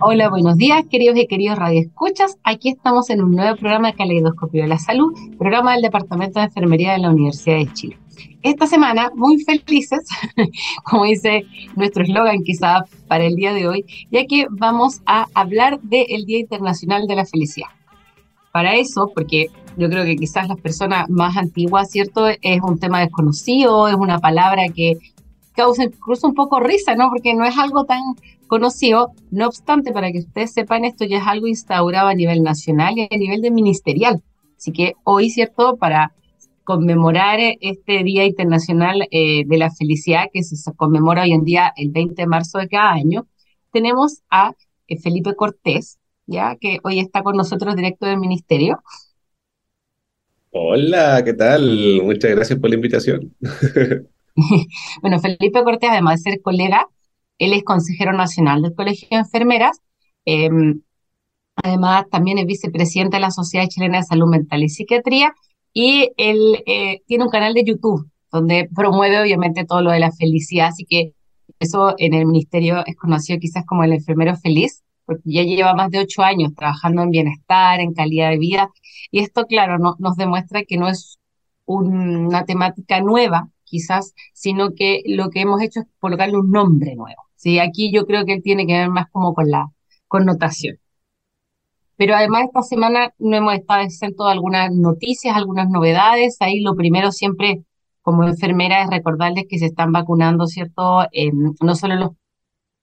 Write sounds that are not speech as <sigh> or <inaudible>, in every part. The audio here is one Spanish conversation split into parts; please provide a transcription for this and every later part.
Hola, buenos días, queridos y queridos radioescuchas. Aquí estamos en un nuevo programa de Caleidoscopio de la Salud, programa del Departamento de Enfermería de la Universidad de Chile. Esta semana, muy felices, <laughs> como dice nuestro eslogan quizá para el día de hoy, ya que vamos a hablar del Día Internacional de la Felicidad. Para eso, porque yo creo que quizás las personas más antiguas, ¿cierto? Es un tema desconocido, es una palabra que causa incluso un poco risa, ¿no? Porque no es algo tan conocido. No obstante, para que ustedes sepan, esto ya es algo instaurado a nivel nacional y a nivel de ministerial. Así que hoy, ¿cierto? Para conmemorar este Día Internacional eh, de la Felicidad, que se conmemora hoy en día el 20 de marzo de cada año, tenemos a eh, Felipe Cortés, ya que hoy está con nosotros directo del ministerio. Hola, ¿qué tal? Muchas gracias por la invitación. <laughs> <laughs> bueno, Felipe Cortés, además de ser colega, él es consejero nacional del Colegio de Enfermeras. Em, además, también es vicepresidente de la Sociedad Chilena de Salud Mental y Psiquiatría. Y él eh, tiene un canal de YouTube donde promueve obviamente todo lo de la felicidad. Así que eso en el ministerio es conocido quizás como el enfermero feliz porque ya lleva más de ocho años trabajando en bienestar, en calidad de vida, y esto, claro, no, nos demuestra que no es una temática nueva, quizás, sino que lo que hemos hecho es colocarle un nombre nuevo. ¿sí? Aquí yo creo que él tiene que ver más como con la connotación. Pero además esta semana no hemos estado exentos de algunas noticias, algunas novedades. Ahí lo primero siempre como enfermera es recordarles que se están vacunando, ¿cierto? no solo los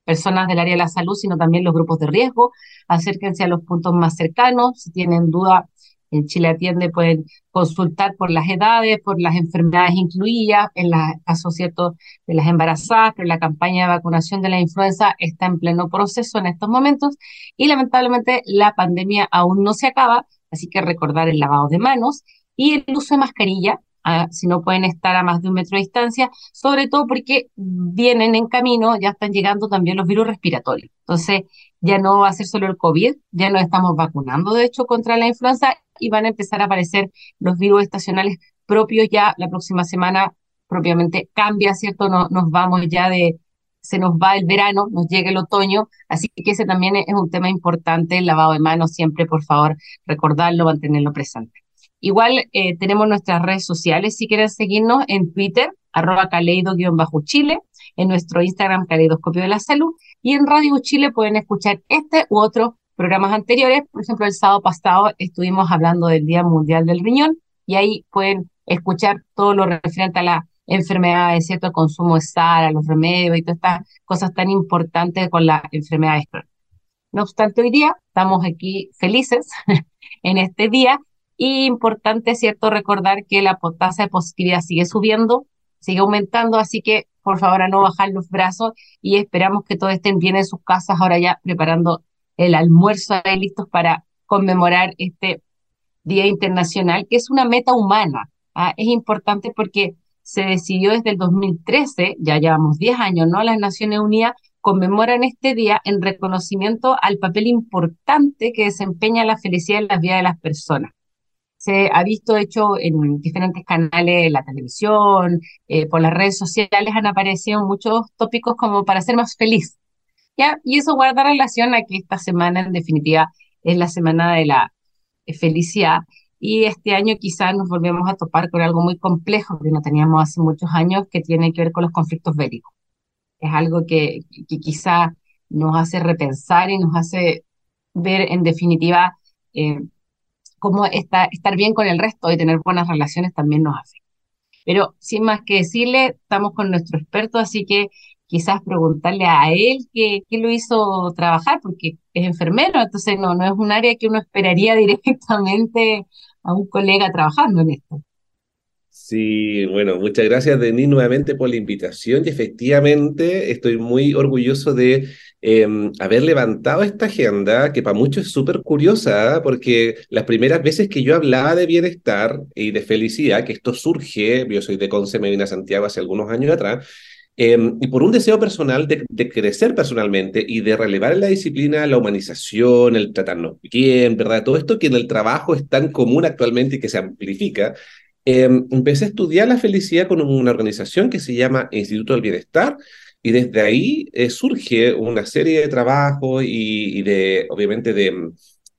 personas del área de la salud, sino también los grupos de riesgo. Acérquense a los puntos más cercanos. Si tienen duda, en Chile Atiende pueden consultar por las edades, por las enfermedades incluidas, en los casos ciertos de las embarazadas, pero la campaña de vacunación de la influenza está en pleno proceso en estos momentos y lamentablemente la pandemia aún no se acaba, así que recordar el lavado de manos y el uso de mascarilla si no pueden estar a más de un metro de distancia, sobre todo porque vienen en camino, ya están llegando también los virus respiratorios. Entonces, ya no va a ser solo el COVID, ya nos estamos vacunando, de hecho, contra la influenza y van a empezar a aparecer los virus estacionales propios ya la próxima semana, propiamente cambia, ¿cierto? No, nos vamos ya de, se nos va el verano, nos llega el otoño, así que ese también es un tema importante, el lavado de manos, siempre, por favor, recordarlo, mantenerlo presente. Igual eh, tenemos nuestras redes sociales, si quieren seguirnos en Twitter, arroba caleido-chile, en nuestro Instagram Caleidoscopio de la Salud, y en Radio Chile pueden escuchar este u otros programas anteriores. Por ejemplo, el sábado pasado estuvimos hablando del Día Mundial del Riñón, y ahí pueden escuchar todo lo referente a la enfermedad, ¿cierto? El consumo de sal, a los remedios y todas estas cosas tan importantes con la enfermedad crónicas. No obstante, hoy día estamos aquí felices <laughs> en este día y importante, ¿cierto?, recordar que la tasa de positividad sigue subiendo, sigue aumentando, así que por favor a no bajar los brazos y esperamos que todos estén bien en sus casas ahora ya preparando el almuerzo ahí listos para conmemorar este Día Internacional, que es una meta humana. ¿ah? Es importante porque se decidió desde el 2013, ya llevamos 10 años, ¿no? Las Naciones Unidas conmemoran este día en reconocimiento al papel importante que desempeña la felicidad en la vida de las personas se ha visto hecho en diferentes canales la televisión, eh, por las redes sociales han aparecido muchos tópicos como para ser más feliz. ¿ya? Y eso guarda relación a que esta semana en definitiva es la semana de la felicidad y este año quizás nos volvemos a topar con algo muy complejo que no teníamos hace muchos años que tiene que ver con los conflictos bélicos. Es algo que, que quizá nos hace repensar y nos hace ver en definitiva eh, cómo estar bien con el resto y tener buenas relaciones también nos hace. Pero sin más que decirle, estamos con nuestro experto, así que quizás preguntarle a él qué, qué lo hizo trabajar, porque es enfermero, entonces no, no es un área que uno esperaría <laughs> directamente a un colega trabajando en esto. Sí, bueno, muchas gracias Denis nuevamente por la invitación y efectivamente estoy muy orgulloso de em, haber levantado esta agenda que para muchos es súper curiosa ¿eh? porque las primeras veces que yo hablaba de bienestar y de felicidad, que esto surge, yo soy de Conce, me a Santiago hace algunos años atrás, em, y por un deseo personal de, de, crecer personalmente y de relevar en la disciplina la humanización, el tratarnos bien, ¿verdad? Todo esto que en el trabajo es tan común actualmente y que se amplifica. Em, empecé a estudiar la felicidad con una organización que se llama Instituto del Bienestar y desde ahí eh, surge una serie de trabajos y, de, obviamente, de,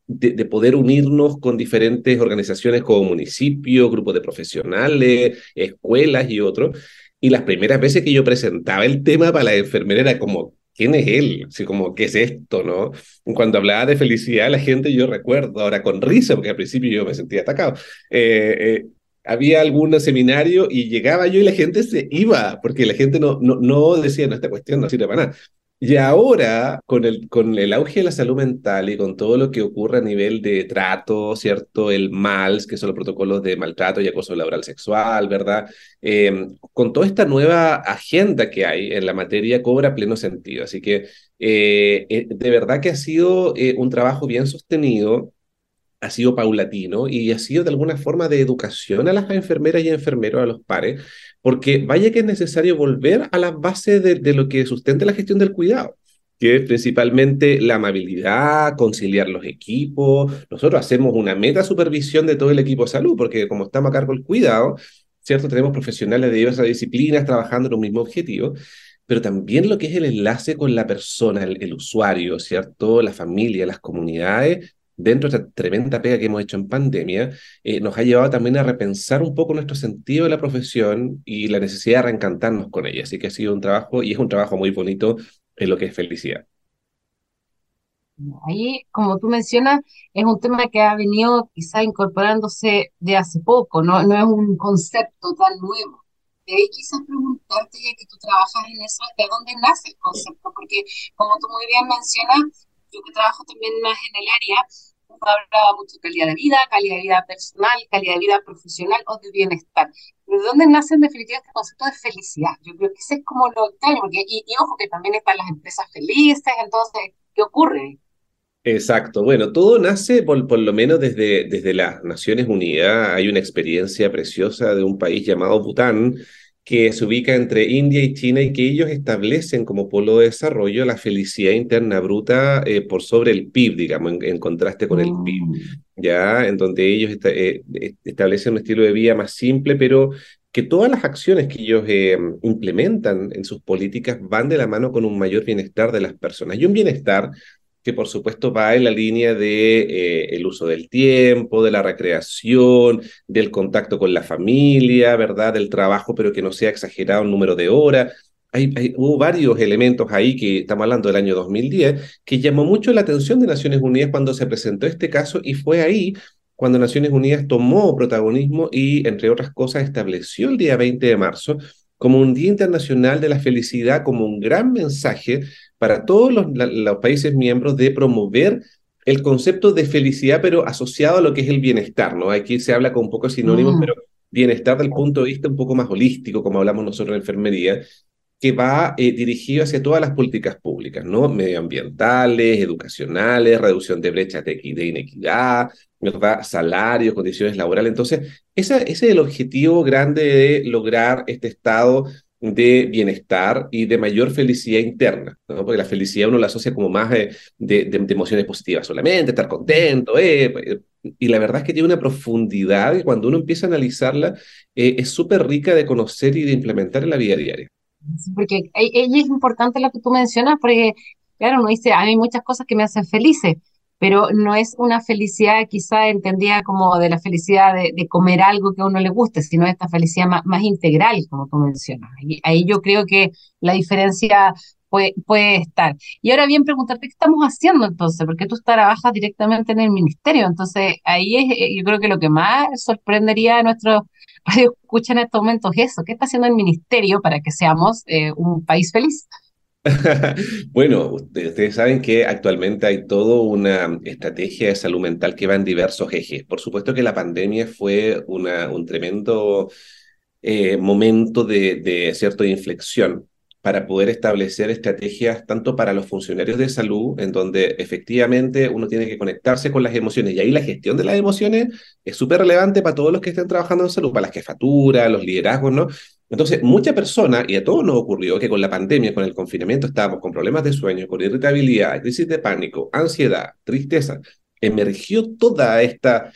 de, poder unirnos con diferentes organizaciones como municipios, grupos de profesionales, escuelas y otros. Y las primeras veces que yo presentaba el tema para la enfermera era como, ¿quién es él? Así como, ¿qué es esto? ¿no? Cuando hablaba de felicidad, la gente, yo recuerdo, ahora con risa, porque al principio yo me sentía atacado, eh, eh, había algún seminario y llegaba yo y la gente se iba, porque la gente no, no, no decía, no, esta cuestión no sirve para nada. Y ahora, con el, con el auge de la salud mental y con todo lo que ocurre a nivel de trato, ¿cierto? El MALS, que son los protocolos de maltrato y acoso laboral sexual, ¿verdad? Eh, con toda esta nueva agenda que hay en la materia, cobra pleno sentido. Así que eh, eh, de verdad que ha sido un trabajo bien sostenido ha sido paulatino y ha sido de alguna forma de educación a las enfermeras y enfermeros, a los pares, porque vaya que es necesario volver a las bases de, lo que sustenta la gestión del cuidado que es principalmente la amabilidad, conciliar los equipos. Nosotros hacemos una meta supervisión de todo el equipo de salud, porque como estamos a cargo del cuidado, ¿cierto? Tenemos profesionales de diversas disciplinas trabajando en un mismo objetivo, pero también lo que es el enlace con la persona, el, el usuario, ¿cierto? La familia, las comunidades, dentro de esta tremenda pega que hemos hecho en pandemia, eh, nos ha llevado también a repensar un poco nuestro sentido de la profesión y la necesidad de reencantarnos con ella. Así que ha sido un trabajo y es un trabajo muy bonito en lo que es felicidad. Ahí, como tú mencionas, es un tema que ha venido quizá incorporándose de hace poco, no, no es un concepto tan nuevo. De ahí quizás preguntarte, ya que tú trabajas en eso, ¿de dónde nace el concepto? Porque como tú muy bien mencionas, yo que trabajo también más en el área, hablaba mucho de calidad de vida, calidad de vida personal, calidad de vida profesional o de bienestar. ¿De dónde nace en definitiva este concepto de felicidad? Yo creo que ese es como lo extraño, porque, y, ojo que también están las empresas felices, entonces, ¿qué ocurre? Exacto. Bueno, todo nace por, por, lo menos desde, desde las Naciones Unidas. Hay una experiencia preciosa de un país llamado Bután, que se ubica entre India y China y que ellos establecen como polo de desarrollo la felicidad interna bruta eh, por sobre el PIB, digamos, en, contraste con el PIB, mm. ¿ya? En donde ellos eh, establecen un estilo de vida más simple, pero que todas las acciones que ellos eh, implementan en sus políticas van de la mano con un mayor bienestar de las personas. Y un bienestar que por supuesto va en la línea de eh, el uso del tiempo, de la recreación, del contacto con la familia, ¿verdad? Del trabajo, pero que no sea exagerado el número de horas. Hay, hubo varios elementos ahí que estamos hablando del año 2010 que llamó mucho la atención de Naciones Unidas cuando se presentó este caso y fue ahí cuando Naciones Unidas tomó protagonismo y, entre otras cosas, estableció el día 20 de marzo como un Día Internacional de la Felicidad, como un gran mensaje para todos los, países miembros de promover el concepto de felicidad, pero asociado a lo que es el bienestar, ¿no? Aquí se habla con un poco sinónimos, mm. pero bienestar del punto de vista un poco más holístico, como hablamos nosotros en enfermería, que va eh, dirigido hacia todas las políticas públicas, ¿no? Medioambientales, educacionales, reducción de brechas de, inequidad, ¿verdad? Salarios, condiciones laborales. Entonces, ese es el objetivo grande de lograr este estado de bienestar y de mayor felicidad interna, porque la felicidad uno la asocia como más de, emociones positivas solamente, estar contento, eh, y la verdad es que tiene una profundidad que cuando uno empieza a analizarla eh, es súper rica de conocer y de implementar en la vida diaria. porque ella es importante lo que tú mencionas, porque claro, uno dice, hay muchas cosas que me hacen felices, pero no es una felicidad quizá entendida como de la felicidad de, comer algo que a uno le guste, sino esta felicidad más, integral, como tú mencionas. Y ahí yo creo que la diferencia puede, estar. Y ahora bien, preguntarte qué estamos haciendo entonces, porque tú trabajas directamente en el ministerio, entonces ahí es, eh, yo creo que lo que más sorprendería a nuestros <laughs> escuchan en estos momentos es eso, ¿qué está haciendo el ministerio para que seamos eh, un país feliz? <laughs> bueno, ustedes saben que actualmente hay toda una estrategia de salud mental que va en diversos ejes. Por supuesto que la pandemia fue un tremendo eh, momento de cierta inflexión para poder establecer estrategias tanto para los funcionarios de salud, en donde efectivamente uno tiene que conectarse con las emociones. Y ahí la gestión de las emociones es súper relevante para todos los que estén trabajando en salud, para las jefaturas, los liderazgos, ¿no? Entonces, mucha persona, y a todos nos ocurrió que con la pandemia, con el confinamiento, estábamos con problemas de sueño, con irritabilidad, crisis de pánico, ansiedad, tristeza. Emergió toda esta,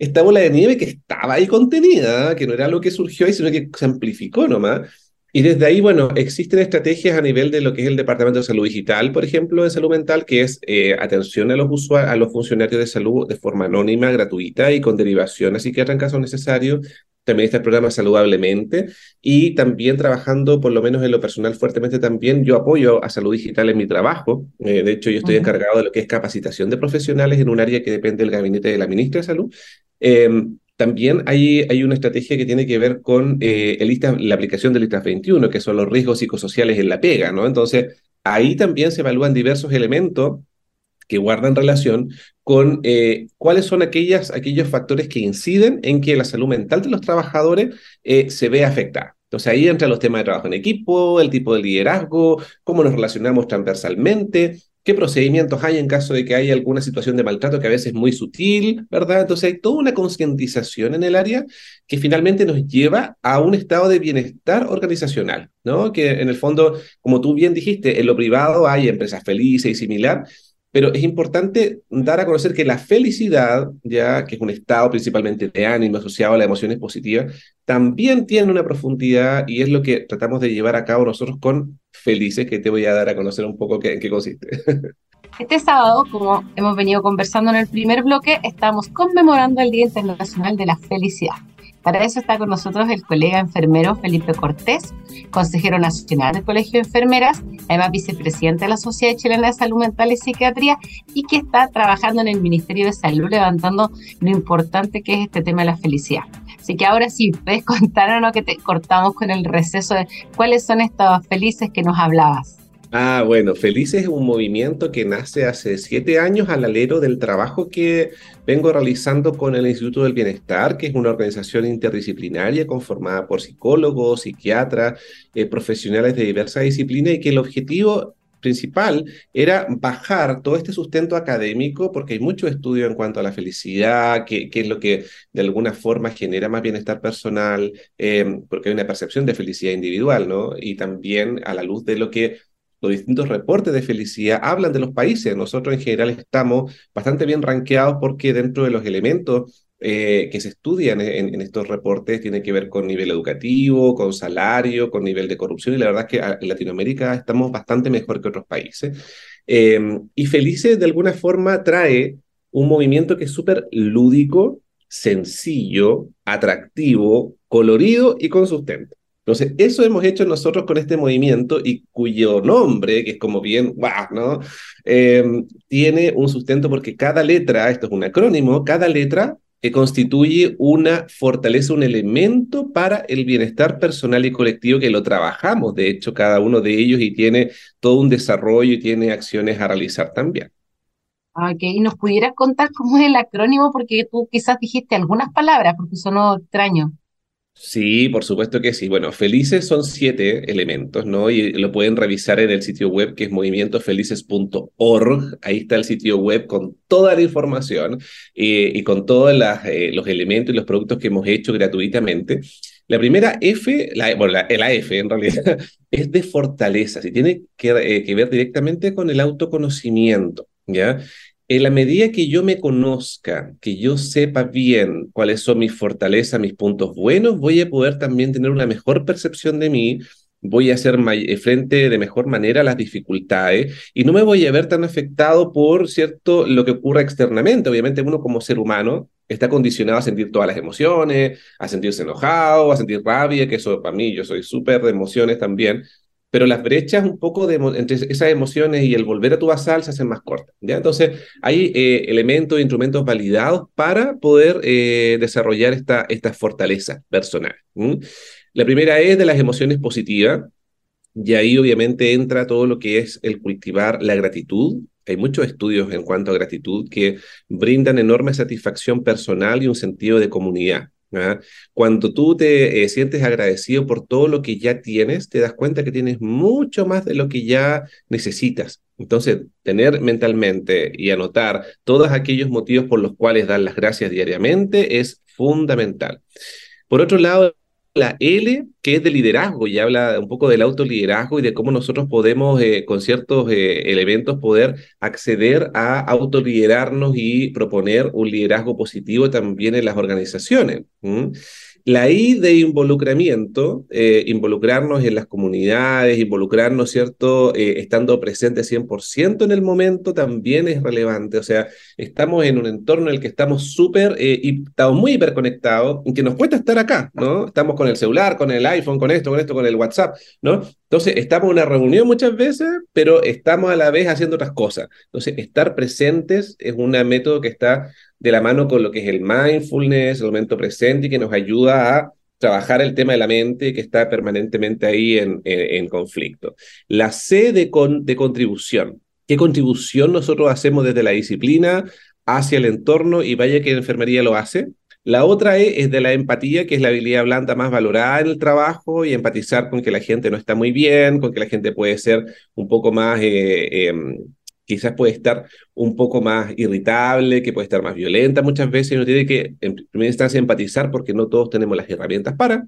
esta bola de nieve que estaba ahí contenida, que no era lo que surgió ahí, sino que se amplificó nomás. Y desde ahí, bueno, existen estrategias a nivel de lo que es el Departamento de Salud Digital, por ejemplo, de salud mental, que es eh, atención a los usuarios, a los funcionarios de salud de forma anónima, gratuita y con derivación a psiquiatra en caso necesario. También está el programa Saludablemente y también trabajando, por lo menos en lo personal, fuertemente también. Yo apoyo a salud digital en mi trabajo. Eh, de hecho, yo estoy encargado de lo que es capacitación de profesionales en un área que depende del gabinete de la ministra de Salud. Em, también hay, hay una estrategia que tiene que ver con eh, el la aplicación del ISTAS 21, que son los riesgos psicosociales en la pega, ¿no? Entonces, ahí también se evalúan diversos elementos que guardan relación con eh, cuáles son aquellas, aquellos factores que inciden en que la salud mental de los trabajadores eh, se vea afectada. Entonces ahí entran los temas de trabajo en equipo, el tipo de liderazgo, cómo nos relacionamos transversalmente, qué procedimientos hay en caso de que haya alguna situación de maltrato que a veces es muy sutil, ¿verdad? Entonces hay toda una concientización en el área que finalmente nos lleva a un estado de bienestar organizacional, ¿no? Que en el fondo, como tú bien dijiste, en lo privado hay empresas felices y similar, pero es importante dar a conocer que la felicidad, ya que es un estado principalmente de ánimo asociado a las emociones positivas, también tiene una profundidad y es lo que tratamos de llevar a cabo nosotros con Felices, que te voy a dar a conocer un poco qué, en qué consiste. <laughs> Este sábado, como hemos venido conversando en el primer bloque, estamos conmemorando el Día Internacional de la Felicidad. Para eso está con nosotros el colega enfermero Felipe Cortés, consejero nacional del Colegio de Enfermeras, además vicepresidente de la Sociedad Chilena de Salud Mental y Psiquiatría y que está trabajando en el Ministerio de Salud levantando lo importante que es este tema de la felicidad. Así que ahora sí, puedes contarnos que te cortamos con el receso de cuáles son estos felices que nos hablabas. Ah, bueno, Felices es un movimiento que nace hace siete años al alero del trabajo que vengo realizando con el Instituto del Bienestar, que es una organización interdisciplinaria conformada por psicólogos, psiquiatras, eh, profesionales de diversas disciplinas y que el objetivo principal era bajar todo este sustento académico, porque hay mucho estudio en cuanto a la felicidad, qué, es lo que de alguna forma genera más bienestar personal, eh, porque hay una percepción de felicidad individual, ¿no? Y también a la luz de lo que los distintos reportes de felicidad hablan de los países. Nosotros en general estamos bastante bien rankeados porque dentro de los elementos eh, que se estudian en, estos reportes tiene que ver con nivel educativo, con salario, con nivel de corrupción y la verdad es que en Latinoamérica estamos bastante mejor que otros países. Em, y Felices de alguna forma trae un movimiento que es súper lúdico, sencillo, atractivo, colorido y con sustento. Entonces, eso hemos hecho nosotros con este movimiento y cuyo nombre, que es como bien. Em, tiene un sustento porque cada letra, esto es un acrónimo, cada letra que constituye una fortaleza, un elemento para el bienestar personal y colectivo que lo trabajamos, de hecho, cada uno de ellos y tiene todo un desarrollo y tiene acciones a realizar también. Ok, ¿y nos pudieras contar cómo es el acrónimo? Porque tú quizás dijiste algunas palabras, porque sonó extraño. Sí, por supuesto que sí. Bueno, felices son siete elementos, ¿no? Y lo pueden revisar en el sitio web que es movimientofelices.org. Ahí está el sitio web con toda la información eh, y con todos eh, los elementos y los productos que hemos hecho gratuitamente. La primera F, la, bueno, la, F en realidad, <laughs> es de fortaleza, y tiene que, eh, que ver directamente con el autoconocimiento, ¿ya? En la medida que yo me conozca, que yo sepa bien cuáles son mis fortalezas, mis puntos buenos, voy a poder también tener una mejor percepción de mí, voy a hacer eh, frente de mejor manera a las dificultades y no me voy a ver tan afectado por cierto lo que ocurra externamente. Obviamente uno como ser humano está condicionado a sentir todas las emociones, a sentirse enojado, a sentir rabia, que eso para mí yo soy súper de emociones también, pero las brechas un poco de, entre esas emociones y el volver a tu basal se hacen más cortas. ¿ya? Entonces, hay eh, elementos e instrumentos validados para poder eh, desarrollar esta, esta fortaleza personal. La primera es de las emociones positivas, y ahí obviamente entra todo lo que es el cultivar la gratitud. Hay muchos estudios en cuanto a gratitud que brindan enorme satisfacción personal y un sentido de comunidad. Cuando tú te eh, sientes agradecido por todo lo que ya tienes, te das cuenta que tienes mucho más de lo que ya necesitas. Entonces, tener mentalmente y anotar todos aquellos motivos por los cuales dar las gracias diariamente es fundamental. Por otro lado, la L, que es de liderazgo, y habla un poco del autoliderazgo y de cómo nosotros podemos, eh, con ciertos eh, elementos, poder acceder a autoliderarnos y proponer un liderazgo positivo también en las organizaciones. La I de involucramiento, eh, involucrarnos en las comunidades, involucrarnos, ¿cierto? Eh, estando presente 100% en el momento también es relevante. O sea, estamos en un entorno en el que estamos súper, eh, y estamos muy hiperconectados, que nos cuesta estar acá, ¿no? Estamos con el celular, con el iPhone, con esto, con esto, con el WhatsApp, ¿no? Entonces, estamos en una reunión muchas veces, pero estamos a la vez haciendo otras cosas. Entonces, estar presentes es un método que está de la mano con lo que es el mindfulness, el momento presente y que nos ayuda a trabajar el tema de la mente que está permanentemente ahí en, conflicto. La C de contribución. ¿Qué contribución nosotros hacemos desde la disciplina hacia el entorno? Y vaya que la enfermería lo hace. La otra E es de la empatía, que es la habilidad blanda más valorada en el trabajo y empatizar con que la gente no está muy bien, con que la gente puede ser un poco más eh, em, quizás puede estar un poco más irritable, que puede estar más violenta muchas veces y uno tiene que, en primera instancia, empatizar porque no todos tenemos las herramientas para.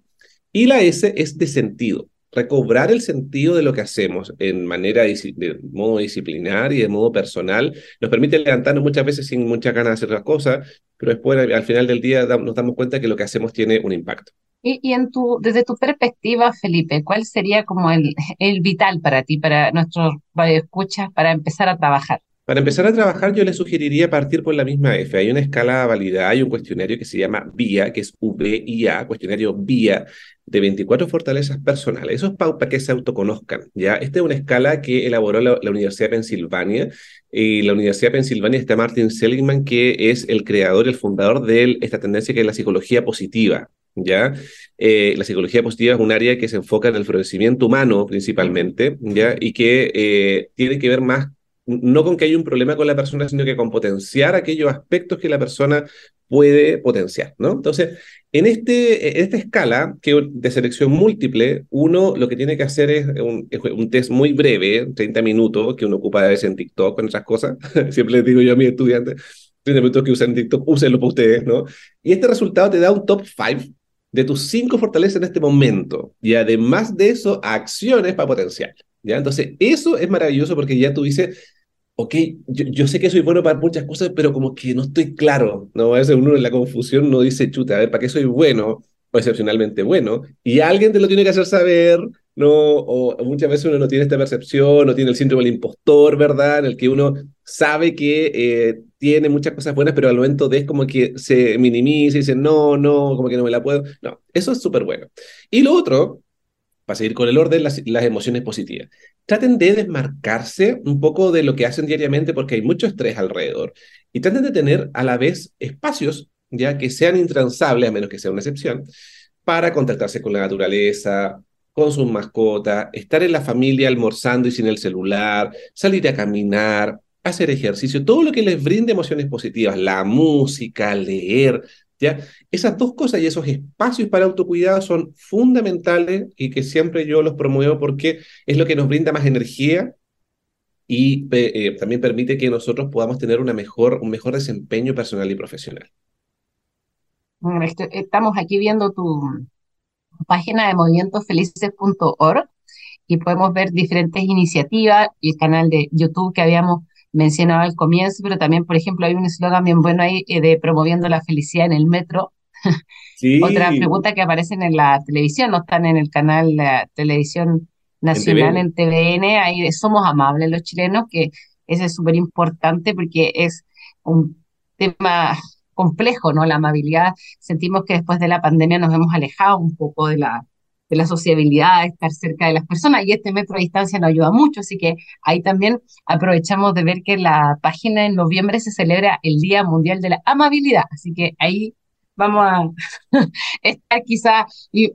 Y la S es de sentido, recobrar el sentido de lo que hacemos en manera de modo disciplinar y de modo personal. Nos permite levantarnos muchas veces sin muchas ganas de hacer las cosas, pero después al final del día nos damos cuenta que lo que hacemos tiene un impacto. Y, en tu, desde tu perspectiva, Felipe, ¿cuál sería como el, el vital para ti, para nuestros radioescuchas, para empezar a trabajar? Para empezar a trabajar, yo le sugeriría partir por la misma F. Hay una escala de validad, hay un cuestionario que se llama VIA, que es V-I-A, cuestionario VIA, de 24 fortalezas personales. Eso es para que se autoconozcan, ¿ya? Esta es una escala que elaboró la, Universidad de Pensilvania. Y la Universidad de Pensilvania está Martin Seligman, que es el creador y el fundador de esta tendencia que es la psicología positiva, ¿ya? Eh, la psicología positiva es un área que se enfoca en el florecimiento humano principalmente, ¿ya? Y que eh, tiene que ver más, no con que haya un problema con la persona, sino que con potenciar aquellos aspectos que la persona puede potenciar, ¿no? Entonces, en, este, en esta escala que de selección múltiple, uno lo que tiene que hacer es un, test muy breve, 30 minutos, que uno ocupa a veces en TikTok, con otras cosas. <laughs> Siempre les digo yo a mis estudiantes, 30 minutos que usan TikTok, úsenlo para ustedes, ¿no? Y este resultado te da un top 5 de tus cinco fortalezas en este momento. Y además de eso, acciones para potenciar. ¿Ya? Entonces, eso es maravilloso porque ya tú dices, ok, yo, sé que soy bueno para muchas cosas, pero como que no estoy claro. ¿no? A veces uno en la confusión no dice, chuta, a ver, ¿para qué soy bueno o excepcionalmente bueno? Y alguien te lo tiene que hacer saber, ¿no? O muchas veces uno no tiene esta percepción, no tiene el síndrome del impostor, ¿verdad? En el que uno sabe que eh, tiene muchas cosas buenas, pero al momento de es como que se minimiza y dice, no, no, como que no me la puedo. No, eso es súper bueno. Y lo otro, para seguir con el orden, las, las emociones positivas. Traten de desmarcarse un poco de lo que hacen diariamente porque hay mucho estrés alrededor. Y traten de tener a la vez espacios ya que sean intransables, a menos que sea una excepción, para contactarse con la naturaleza, con sus mascotas, estar en la familia almorzando y sin el celular, salir a caminar, hacer ejercicio, todo lo que les brinde emociones positivas, la música, leer, Esas dos cosas y esos espacios para autocuidado son fundamentales y que siempre yo los promuevo porque es lo que nos brinda más energía y eh, también permite que nosotros podamos tener una mejor, un mejor desempeño personal y profesional. Este, estamos aquí viendo tu, página de movimientosfelices.org y podemos ver diferentes iniciativas, el canal de YouTube que habíamos mencionado al comienzo, pero también, por ejemplo, hay un eslogan bien bueno ahí eh, de promoviendo la felicidad en el metro. <laughs> Sí. Otra pregunta que aparecen en la televisión, no están en el canal de la televisión nacional en TVN, ahí somos amables los chilenos, que ese es súper importante porque es un tema complejo, ¿no? La amabilidad, sentimos que después de la pandemia nos hemos alejado un poco de la, la sociabilidad, estar cerca de las personas y este metro de distancia nos ayuda mucho, así que ahí también aprovechamos de ver que la página en noviembre se celebra el Día Mundial de la Amabilidad, así que ahí vamos a <laughs> estar quizá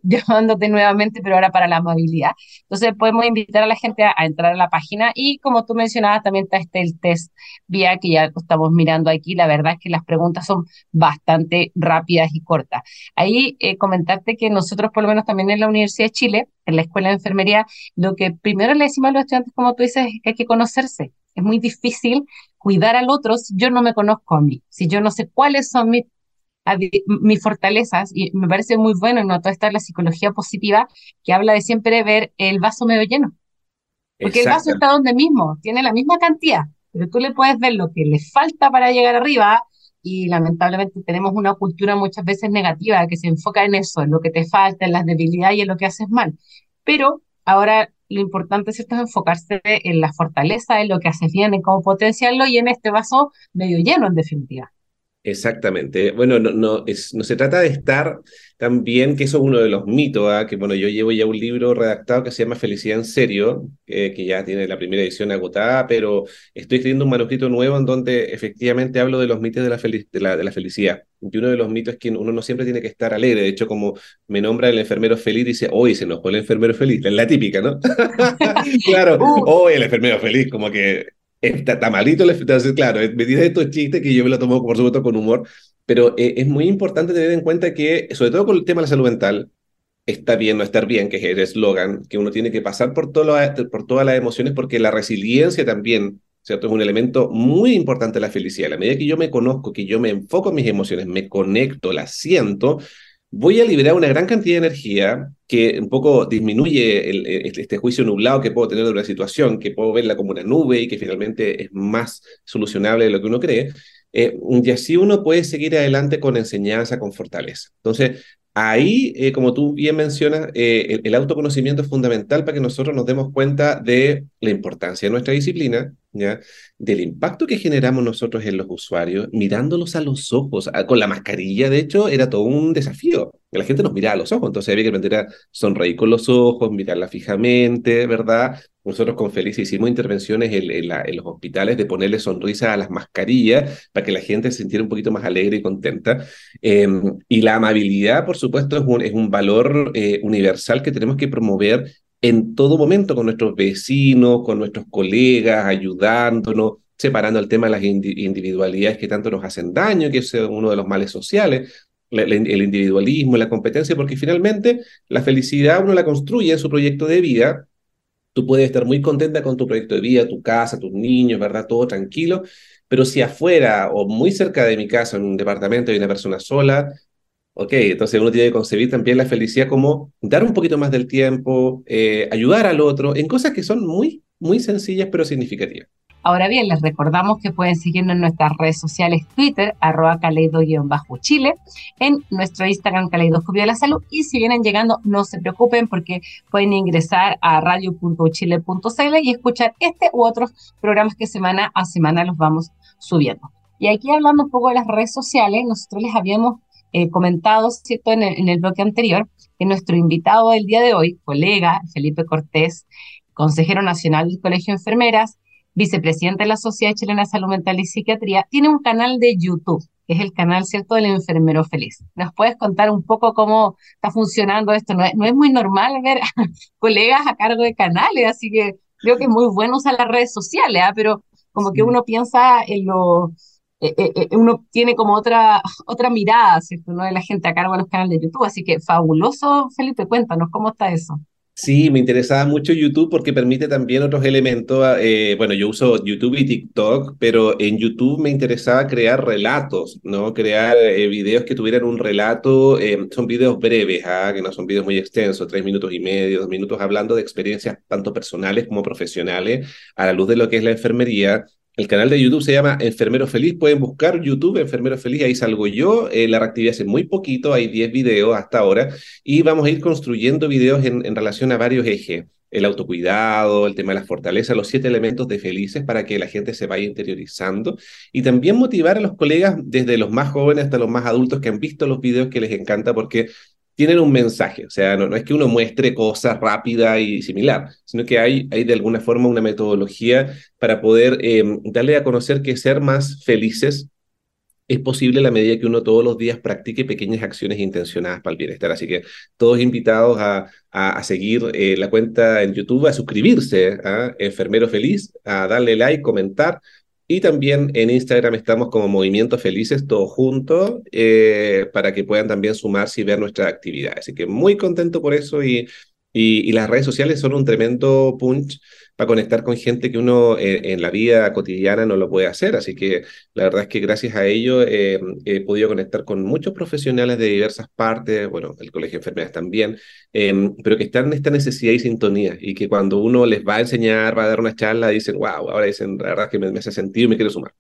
llamándote nuevamente, pero ahora para la amabilidad. Entonces podemos invitar a la gente a, entrar a la página y como tú mencionabas, también está este el test vía que ya estamos mirando aquí. La verdad es que las preguntas son bastante rápidas y cortas. Ahí eh, comentarte que nosotros, por lo menos también en la Universidad de Chile, en la Escuela de Enfermería, lo que primero le decimos a los estudiantes, como tú dices, es que hay que conocerse. Es muy difícil cuidar al otro si yo no me conozco a mí, si yo no sé cuáles son mis mis fortalezas y me parece muy bueno, ¿no? Toda esta la psicología positiva que habla de siempre ver el vaso medio lleno. Porque el vaso está donde mismo, tiene la misma cantidad, pero tú le puedes ver lo que le falta para llegar arriba y lamentablemente tenemos una cultura muchas veces negativa que se enfoca en eso, en lo que te falta, en las debilidades y en lo que haces mal. Pero ahora lo importante ¿cierto? es enfocarse en la fortaleza, en lo que haces bien, en cómo potenciarlo y en este vaso medio lleno en definitiva. Exactamente. Bueno, no, no, es, no se trata de estar también, que eso es uno de los mitos, ¿ah? que bueno, yo llevo ya un libro redactado que se llama Felicidad en Serio, que ya tiene la primera edición agotada, pero estoy escribiendo un manuscrito nuevo en donde efectivamente hablo de los mitos de la, de la, de la felicidad. Y uno de los mitos es que uno no siempre tiene que estar alegre. De hecho, como me nombra el enfermero feliz, dice, hoy se enojó el enfermero feliz. Es la típica, ¿no? <laughs> claro, hoy el enfermero feliz, como que el entonces claro, me dice estos chistes que yo me lo tomo por supuesto con humor, pero eh, es muy importante tener en cuenta que, sobre todo con el tema de la salud mental, está bien no estar bien, que es el eslogan, que uno tiene que pasar por, todo por todas las emociones, porque la resiliencia también, ¿cierto? Es un elemento muy importante de la felicidad. A medida que yo me conozco, que yo me enfoco en mis emociones, me conecto, las siento, voy a liberar una gran cantidad de energía que un poco disminuye este juicio nublado que puedo tener de una situación, que puedo verla como una nube y que finalmente es más solucionable de lo que uno cree. Eh, y así uno puede seguir adelante con enseñanza, con fortaleza. Entonces, ahí, eh, como tú bien mencionas, eh, el, autoconocimiento es fundamental para que nosotros nos demos cuenta de la importancia de nuestra disciplina, ¿ya? del impacto que generamos nosotros en los usuarios, mirándolos a los ojos. Ah, con la mascarilla, de hecho, era todo un desafío. La gente nos miraba a los ojos, entonces había que aprender a sonreír con los ojos, mirarla fijamente, ¿verdad? Nosotros con Felicia hicimos intervenciones en, los hospitales de ponerle sonrisa a las mascarillas para que la gente se sintiera un poquito más alegre y contenta. Em, y la amabilidad, por supuesto, es un, es un valor eh, universal que tenemos que promover en todo momento con nuestros vecinos, con nuestros colegas, ayudándonos, separando el tema de las individualidades que tanto nos hacen daño, que es uno de los males sociales, el individualismo, la competencia, porque finalmente la felicidad uno la construye en su proyecto de vida. Tú puedes estar muy contenta con tu proyecto de vida, tu casa, tus niños, ¿verdad? Todo tranquilo, pero si afuera o muy cerca de mi casa, en un departamento, hay una persona sola, Ok, entonces uno tiene que concebir también la felicidad como dar un poquito más del tiempo, eh, ayudar al otro en cosas que son muy, muy sencillas pero significativas. Ahora bien, les recordamos que pueden seguirnos en nuestras redes sociales, Twitter, arroba caleido-chile, en nuestro Instagram, Caleidoscopio de la Salud, y si vienen llegando, no se preocupen porque pueden ingresar a radio.chile.cl y escuchar este u otros programas que semana a semana los vamos subiendo. Y aquí hablando un poco de las redes sociales, nosotros les habíamos eh, comentado ¿cierto? En, el, en el bloque anterior que nuestro invitado del día de hoy, colega Felipe Cortés, consejero nacional del Colegio de Enfermeras, vicepresidente de la Sociedad Chilena de Salud Mental y Psiquiatría, tiene un canal de YouTube, que es el canal, ¿cierto?, del enfermero feliz. ¿Nos puedes contar un poco cómo está funcionando esto? No es, no es muy normal ver <laughs> colegas a cargo de canales, así que creo que es muy bueno usar las redes sociales, ¿ah? pero como que uno piensa en lo eh, eh, eh, uno tiene como otra, otra mirada, ¿cierto? ¿no? De la gente a cargo de los canales de YouTube. Así que fabuloso, Felipe, cuéntanos, ¿cómo está eso? Sí, me interesaba mucho YouTube porque permite también otros elementos. bueno, yo uso YouTube y TikTok, pero en YouTube me interesaba crear relatos, ¿no? Crear videos que tuvieran un relato. son videos breves, ¿ah? que no son videos muy extensos, tres minutos y medio, dos minutos, hablando de experiencias tanto personales como profesionales a la luz de lo que es la enfermería el canal de YouTube se llama Enfermero Feliz. Pueden buscar YouTube Enfermero Feliz, ahí salgo yo. Eh, la reactividad hace muy poquito, hay 10 videos hasta ahora. Y vamos a ir construyendo videos en, en relación a varios ejes el autocuidado, el tema de la fortaleza, los siete elementos de felices para que la gente se vaya interiorizando y también motivar a los colegas desde los más jóvenes hasta los más adultos que han visto los videos que les encanta porque tienen un mensaje, o sea, no, es que uno muestre cosas rápida y similar, sino que hay, de alguna forma una metodología para poder eh, darle a conocer que ser más felices es posible a la medida que uno todos los días practique pequeñas acciones intencionadas para el bienestar. Así que todos invitados a, a, seguir eh, la cuenta en YouTube, a suscribirse a Enfermero Feliz, a darle like, comentar. Y también en Instagram estamos como Movimientos Felices, todos juntos, eh, para que puedan también sumarse y ver nuestra actividad. Así que muy contento por eso y, y las redes sociales son un tremendo punch para conectar con gente que uno eh, en la vida cotidiana no lo puede hacer. Así que la verdad es que gracias a ello eh, he podido conectar con muchos profesionales de diversas partes, bueno, el Colegio de Enfermedades también, em, pero que están en esta necesidad y sintonía y que cuando uno les va a enseñar, va a dar una charla, dicen, wow, ahora dicen, la verdad es que me, hace sentido y me quiero sumar.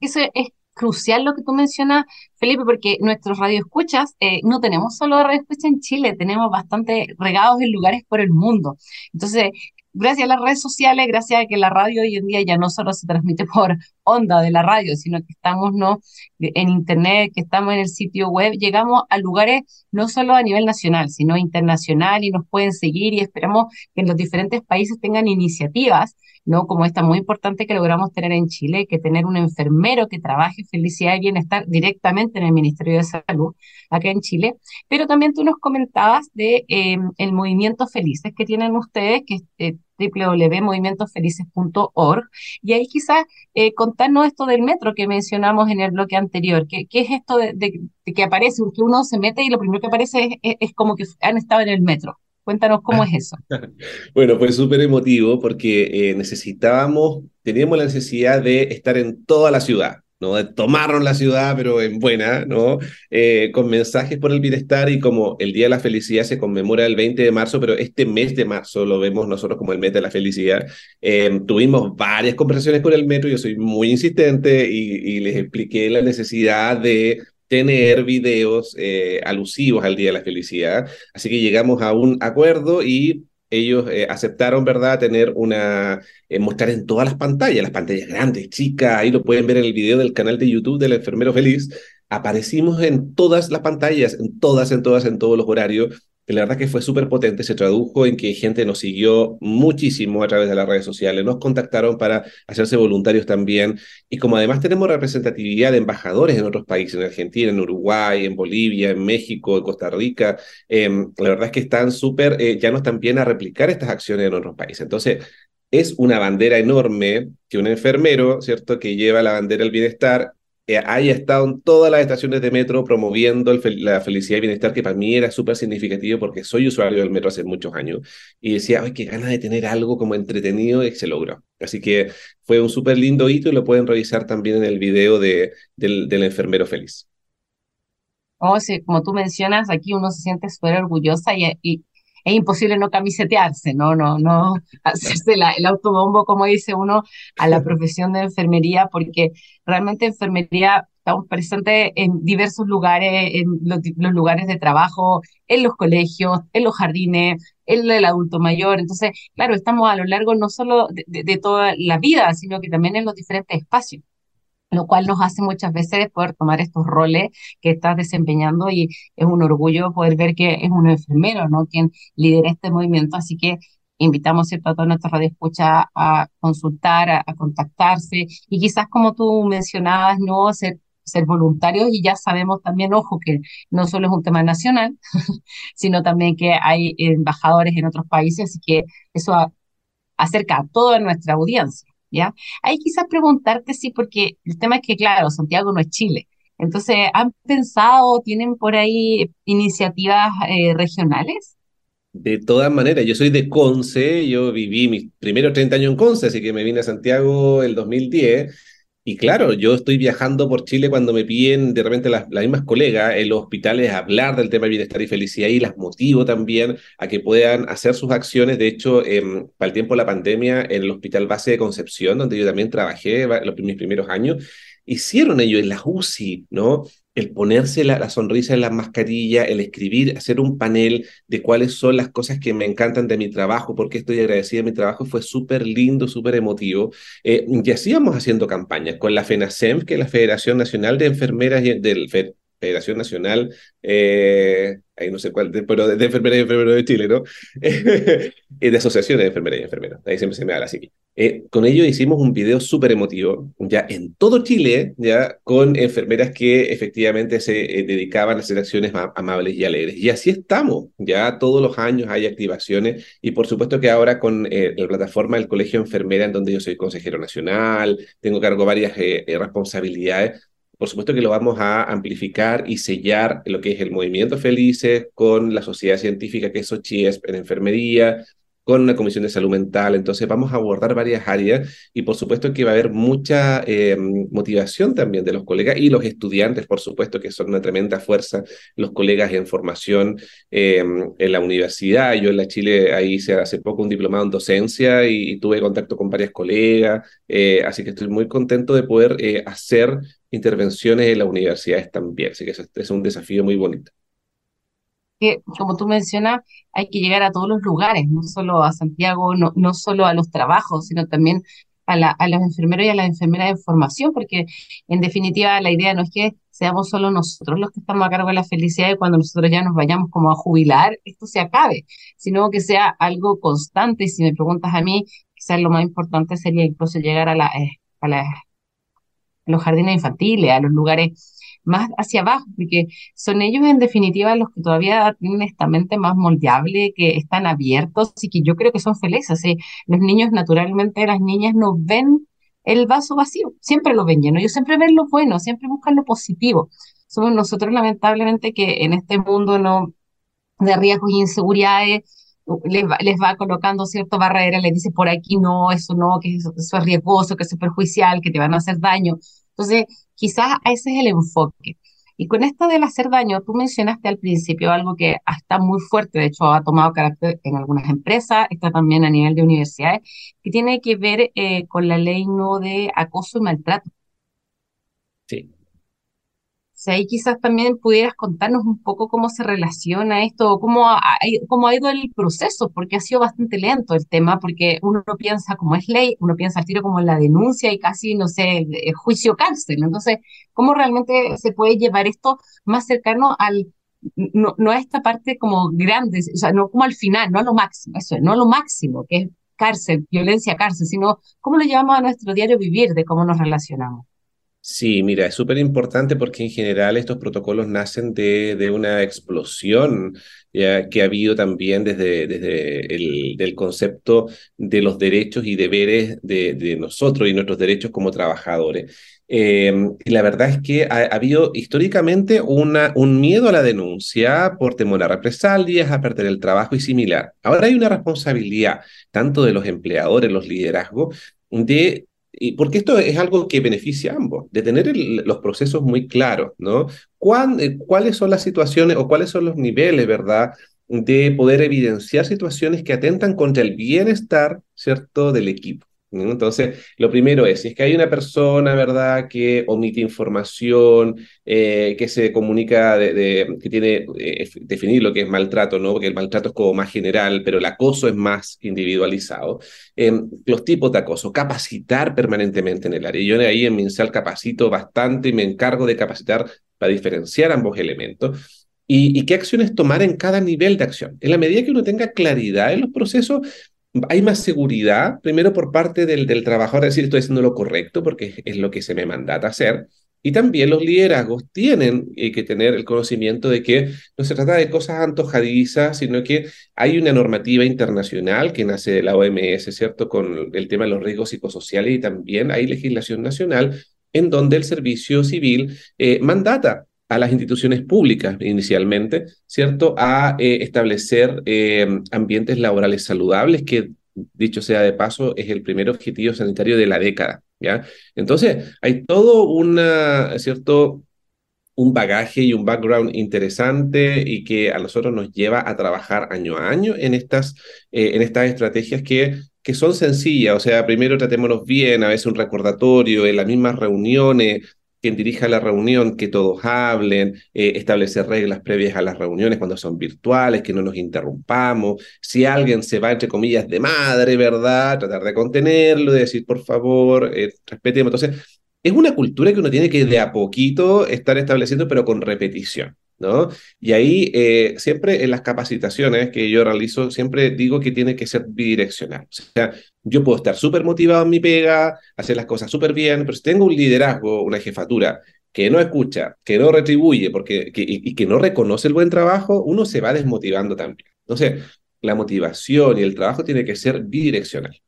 Eso es crucial lo que tú mencionas, Felipe, porque nuestros radioescuchas eh, no tenemos solo radioescuchas en Chile, tenemos bastante regados en lugares por el mundo. Entonces, gracias a las redes sociales, gracias a que la radio hoy en día ya no solo se transmite por onda de la radio, sino que estamos ¿no? en internet, que estamos en el sitio web, llegamos a lugares no solo a nivel nacional, sino internacional y nos pueden seguir y esperamos que en los diferentes países tengan iniciativas ¿no? Como esta muy importante que logramos tener en Chile, que tener un enfermero que trabaje felicidad y bienestar directamente en el Ministerio de Salud, acá en Chile. Pero también tú nos comentabas de em, el movimiento Felices que tienen ustedes, que eh, www.movimientosfelices.org, y ahí quizás eh, contarnos esto del metro que mencionamos en el bloque anterior, ¿qué, qué es esto de, que aparece, que uno se mete y lo primero que aparece es como que han estado en el metro? Cuéntanos cómo es eso. <laughs> bueno, fue súper emotivo porque eh, necesitábamos, teníamos la necesidad de estar en toda la ciudad. ¿No? De tomarnos la ciudad, pero en buena, ¿no? Eh, con mensajes por el bienestar y como el Día de la Felicidad se conmemora el 20 de marzo, pero este mes de marzo lo vemos nosotros como el mes de la felicidad. Eh, tuvimos varias conversaciones con el metro, yo soy muy insistente y, y les expliqué la necesidad de tener videos eh, alusivos al Día de la Felicidad. Así que llegamos a un acuerdo y ellos eh, aceptaron, ¿verdad?, tener una, eh, mostrar en todas las pantallas, las pantallas grandes, chicas, ahí lo pueden ver en el video del canal de YouTube del Enfermero Feliz. Aparecimos en todas las pantallas, en todas, en todas, en todos los horarios que la verdad que fue súper potente, se tradujo en que gente nos siguió muchísimo a través de las redes sociales, nos contactaron para hacerse voluntarios también, y como además tenemos representatividad de embajadores en otros países, en Argentina, en Uruguay, en Bolivia, en México, en Costa Rica, em, la verdad es que están súper, eh, ya no están bien a replicar estas acciones en otros países. Entonces, es una bandera enorme que un enfermero, ¿cierto?, que lleva la bandera del bienestar, eh, haya estado en todas las estaciones de metro promoviendo la felicidad y bienestar, que para mí era súper significativo porque soy usuario del metro hace muchos años. Y decía, ay, qué ganas de tener algo como entretenido y se logró. Así que fue un súper lindo hito y lo pueden revisar también en el video de, del, enfermero feliz. Oh, sí, como tú mencionas, aquí uno se siente súper orgullosa y, es imposible no camisetearse, no, no, no <laughs> hacerse el autobombo, como dice uno, a la profesión de enfermería, porque realmente enfermería estamos presentes en diversos lugares, en los, lugares de trabajo, en los colegios, en los jardines, en el adulto mayor. Entonces, claro, estamos a lo largo no solo de toda la vida, sino que también en los diferentes espacios lo cual nos hace muchas veces poder tomar estos roles que estás desempeñando y es un orgullo poder ver que es un enfermero, ¿no? Quien lidera este movimiento, así que invitamos a toda nuestra radio escucha a consultar, a, contactarse y quizás como tú mencionabas, ¿no? Ser, ser voluntarios y ya sabemos también, ojo, que no solo es un tema nacional, <laughs> sino también que hay embajadores en otros países, así que eso acerca a toda nuestra audiencia. ¿Ya? Hay quizás preguntarte, sí, porque el tema es que, claro, Santiago no es Chile. Entonces, ¿han pensado, tienen por ahí iniciativas eh, regionales? De todas maneras, yo soy de Conce, yo viví mis primeros 30 años en Conce, así que me vine a Santiago el 2010 y claro, yo estoy viajando por Chile cuando me piden de repente las, mismas colegas en los hospitales hablar del tema de bienestar y felicidad y las motivo también a que puedan hacer sus acciones. De hecho, para el tiempo de la pandemia, en el Hospital Base de Concepción, donde yo también trabajé los, mis primeros años, hicieron ellos en la UCI, ¿no? El ponerse la, sonrisa en la mascarilla, el escribir, hacer un panel de cuáles son las cosas que me encantan de mi trabajo, porque estoy agradecida de mi trabajo, fue súper lindo, súper emotivo. Eh, y así haciendo campañas con la FENASEM, que es la Federación Nacional de Enfermeras y del Federación Nacional, eh, ahí no sé cuál, pero de, enfermería y enfermeros de Chile, ¿no? <laughs> de asociaciones de enfermería y enfermeros, ahí siempre se me da la psiqui. Eh, con ellos hicimos un video súper emotivo, ya en todo Chile, ya con enfermeras que efectivamente se eh, dedicaban a hacer acciones amables y alegres. Y así estamos, ya todos los años hay activaciones y por supuesto que ahora con eh, la plataforma del Colegio Enfermera, en donde yo soy consejero nacional, tengo cargo varias responsabilidades, por supuesto que lo vamos a amplificar y sellar lo que es el movimiento Felices con la sociedad científica que es OCHIESP en enfermería, con una comisión de salud mental. Entonces vamos a abordar varias áreas y por supuesto que va a haber mucha eh, motivación también de los colegas y los estudiantes, por supuesto que son una tremenda fuerza, los colegas en formación eh, en la universidad. Yo en la Chile ahí hice hace poco un diplomado en docencia y, tuve contacto con varias colegas, eh, así que estoy muy contento de poder hacer intervenciones en las universidades también. Así que eso es un desafío muy bonito que, como tú mencionas, hay que llegar a todos los lugares, no solo a Santiago, no, no solo a los trabajos, sino también a, la, a los enfermeros y a las enfermeras de formación, porque en definitiva la idea no es que seamos solo nosotros los que estamos a cargo de la felicidad y cuando nosotros ya nos vayamos como a jubilar, esto se acabe, sino que sea algo constante. Y si me preguntas a mí, quizás lo más importante sería incluso llegar a, la, eh, a, la, a los jardines infantiles, a los lugares más hacia abajo, porque son ellos en definitiva los que todavía tienen esta mente más moldeable, que están abiertos y que yo creo que son felices. Los niños naturalmente, las niñas no ven el vaso vacío, siempre lo ven lleno, ellos siempre ven lo bueno, siempre buscan lo positivo. Somos nosotros lamentablemente que en este mundo no de riesgos e inseguridades les va, colocando cierta barrera, les dice por aquí no, eso no, que eso, eso es riesgoso, que eso es perjudicial, que te van a hacer daño. Entonces, quizás ese es el enfoque. Y con esto del hacer daño, tú mencionaste al principio algo que está muy fuerte, de hecho ha tomado carácter en algunas empresas, está también a nivel de universidades, que tiene que ver eh, con la ley no de acoso y maltrato. Sí ahí quizás también pudieras contarnos un poco cómo se relaciona esto, cómo ha, cómo ha ido el proceso, porque ha sido bastante lento el tema, porque uno piensa como es ley, uno piensa al tiro como en la denuncia y casi, no sé, juicio cárcel. Entonces, ¿cómo realmente se puede llevar esto más cercano al, no, no a esta parte como grande, o sea, no como al final, no a lo máximo, eso es, no a lo máximo, que es cárcel, violencia cárcel, sino cómo lo llevamos a nuestro diario vivir, de cómo nos relacionamos. Sí, mira, es súper importante porque en general estos protocolos nacen de, de una explosión que ha habido también desde, desde el del concepto de los derechos y deberes de, de nosotros y nuestros derechos como trabajadores. Eh, la verdad es que ha, ha, habido históricamente una, un miedo a la denuncia por temor a represalias, a perder el trabajo y similar. Ahora hay una responsabilidad tanto de los empleadores, los liderazgos, de y porque esto es algo que beneficia a ambos, de tener los procesos muy claros, ¿no? Eh, ¿Cuáles son las situaciones o cuáles son los niveles, verdad, de poder evidenciar situaciones que atentan contra el bienestar, ¿cierto?, del equipo. Entonces, lo primero es, si es que hay una persona, ¿verdad?, que omite información, eh, que se comunica, de, que tiene eh, definir lo que es maltrato, ¿no? Porque el maltrato es como más general, pero el acoso es más individualizado. Eh, los tipos de acoso, capacitar permanentemente en el área. Yo ahí en MinSal capacito bastante y me encargo de capacitar para diferenciar ambos elementos. Y qué acciones tomar en cada nivel de acción. En la medida que uno tenga claridad en los procesos, hay más seguridad, primero por parte del, del trabajador, decir, estoy haciendo lo correcto porque es lo que se me mandata hacer. Y también los liderazgos tienen eh, que tener el conocimiento de que no se trata de cosas antojadizas, sino que hay una normativa internacional que nace de la OMS, ¿cierto? Con el tema de los riesgos psicosociales y también hay legislación nacional en donde el servicio civil eh, mandata a las instituciones públicas inicialmente, ¿cierto? A eh, establecer eh, ambientes laborales saludables, que dicho sea de paso, es el primer objetivo sanitario de la década, ¿ya? Entonces, hay todo una, ¿cierto? un bagaje y un background interesante y que a nosotros nos lleva a trabajar año a año en estas, eh, en estas estrategias que, que son sencillas. O sea, primero tratémonos bien, a veces un recordatorio, en las mismas reuniones, quien dirija la reunión, que todos hablen, eh, establecer reglas previas a las reuniones cuando son virtuales, que no nos interrumpamos. Si alguien se va, entre comillas, de madre, ¿verdad? Tratar de contenerlo, de decir, por favor, eh, respetemos. Entonces, es una cultura que uno tiene que de a poquito estar estableciendo, pero con repetición. ¿No? Y ahí eh, siempre en las capacitaciones que yo realizo, siempre digo que tiene que ser bidireccional. O sea, yo puedo estar súper motivado en mi pega, hacer las cosas súper bien, pero si tengo un liderazgo, una jefatura que no escucha, que no retribuye porque, y, que no reconoce el buen trabajo, uno se va desmotivando también. Entonces, la motivación y el trabajo tiene que ser bidireccional.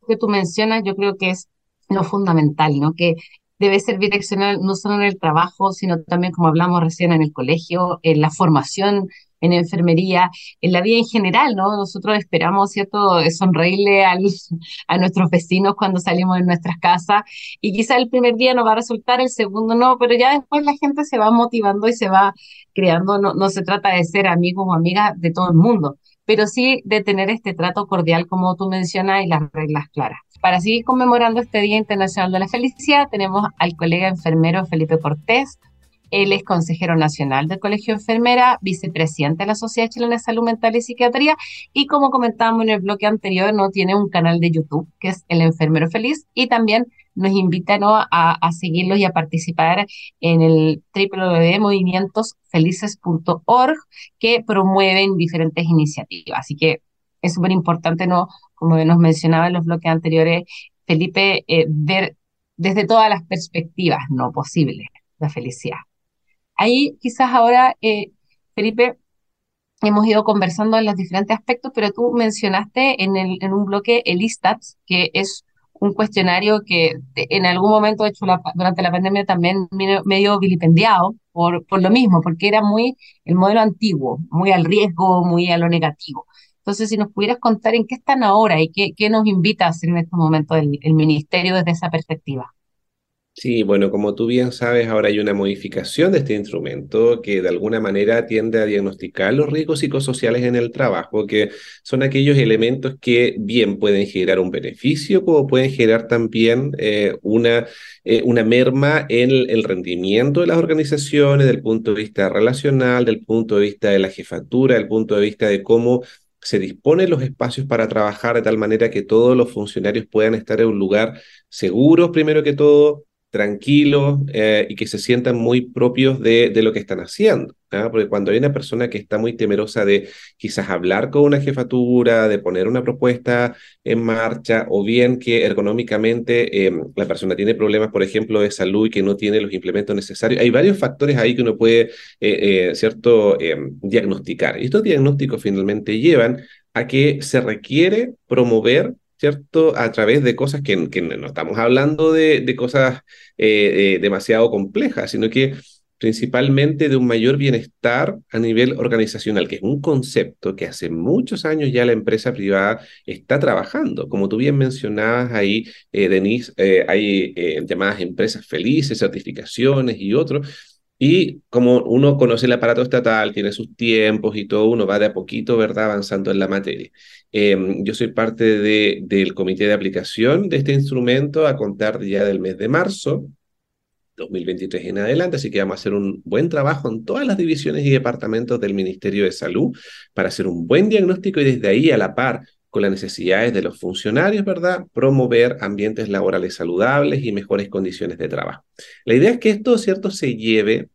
Lo que tú mencionas, yo creo que es lo fundamental, ¿no? Que debe ser direccional no solo en el trabajo, sino también, como hablamos recién, en el colegio, en la formación en enfermería, en la vida en general, ¿no? Nosotros esperamos, ¿cierto?, sonreírle <laughs> a nuestros vecinos cuando salimos de nuestras casas y quizá el primer día no va a resultar, el segundo no, pero ya después la gente se va motivando y se va creando, no, no se trata de ser amigos o amigas de todo el mundo, pero sí de tener este trato cordial como tú mencionas y las reglas claras. Para seguir conmemorando este Día Internacional de la Felicidad, tenemos al colega enfermero Felipe Cortés. Él es consejero nacional del Colegio de Enfermera, vicepresidente de la Sociedad Chilena de Salud Mental y Psiquiatría y como comentábamos en el bloque anterior, no tiene un canal de YouTube que es El Enfermero Feliz y también nos invita a, a seguirlos y a participar en el www.movimientosfelices.org que promueven diferentes iniciativas. Así que es súper importante, ¿no? como nos mencionaba en los bloques anteriores, Felipe, eh, ver desde todas las perspectivas no posibles la felicidad. Ahí quizás ahora, eh, Felipe, hemos ido conversando en los diferentes aspectos, pero tú mencionaste en, el, en un bloque el ISTATS, que es un cuestionario que en algún momento, hecho, durante la pandemia también medio vilipendiado por, por lo mismo, porque era muy el modelo antiguo, muy al riesgo, muy a lo negativo. Entonces, si nos pudieras contar en qué están ahora y qué, nos invita a hacer en este momento el, el ministerio desde esa perspectiva. Sí, bueno, como tú bien sabes, ahora hay una modificación de este instrumento que de alguna manera tiende a diagnosticar los riesgos psicosociales en el trabajo, que son aquellos elementos que bien pueden generar un beneficio, como pueden generar también eh, una, eh, una merma en el, rendimiento de las organizaciones, del punto de vista relacional, del punto de vista de la jefatura, del punto de vista de cómo se disponen los espacios para trabajar de tal manera que todos los funcionarios puedan estar en un lugar seguro, primero que todo, tranquilos eh, y que se sientan muy propios de, lo que están haciendo. Porque cuando hay una persona que está muy temerosa de quizás hablar con una jefatura, de poner una propuesta en marcha, o bien que ergonómicamente em, la persona tiene problemas, por ejemplo, de salud y que no tiene los implementos necesarios, hay varios factores ahí que uno puede, eh, eh, ¿cierto?, em, diagnosticar. Y estos diagnósticos finalmente llevan a que se requiere promover ¿cierto? A través de cosas que, no estamos hablando de, cosas eh, eh, demasiado complejas, sino que principalmente de un mayor bienestar a nivel organizacional, que es un concepto que hace muchos años ya la empresa privada está trabajando. Como tú bien mencionabas ahí, eh, Denise, hay llamadas empresas felices, certificaciones y otros y como uno conoce el aparato estatal, tiene sus tiempos y todo, uno va de a poquito, ¿verdad?, avanzando en la materia. Em, yo soy parte de, del comité de aplicación de este instrumento a contar ya del mes de marzo. 2023 en adelante, así que vamos a hacer un buen trabajo en todas las divisiones y departamentos del Ministerio de Salud para hacer un buen diagnóstico y desde ahí a la par con las necesidades de los funcionarios, ¿verdad? Promover ambientes laborales saludables y mejores condiciones de trabajo. La idea es que esto, ¿cierto?, se lleve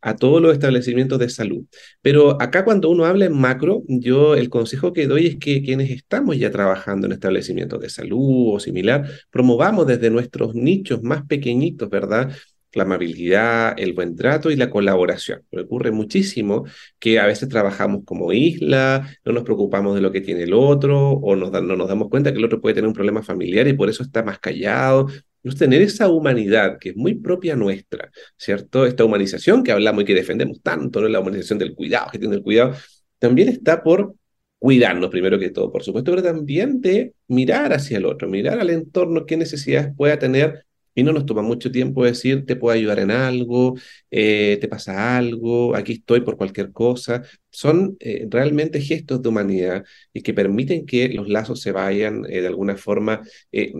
a todos los establecimientos de salud. Pero acá cuando uno habla en macro, yo el consejo que doy es que quienes estamos ya trabajando en establecimientos de salud o similar, promovamos desde nuestros nichos más pequeñitos, ¿verdad? la amabilidad, el buen trato y la colaboración. ocurre muchísimo que a veces trabajamos como isla, no nos preocupamos de lo que tiene el otro o nos no nos damos cuenta que el otro puede tener un problema familiar y por eso está más callado. Es tener esa humanidad que es muy propia nuestra, ¿cierto? Esta humanización que hablamos y que defendemos tanto, ¿no? La humanización del cuidado, que tiene el cuidado, también está por cuidarnos primero que todo, por supuesto, pero también de mirar hacia el otro, mirar al entorno, qué necesidades pueda tener y no nos toma mucho tiempo decir, te puedo ayudar en algo, eh, te pasa algo, aquí estoy por cualquier cosa. Son eh, realmente gestos de humanidad y que permiten que los lazos se vayan eh, de alguna forma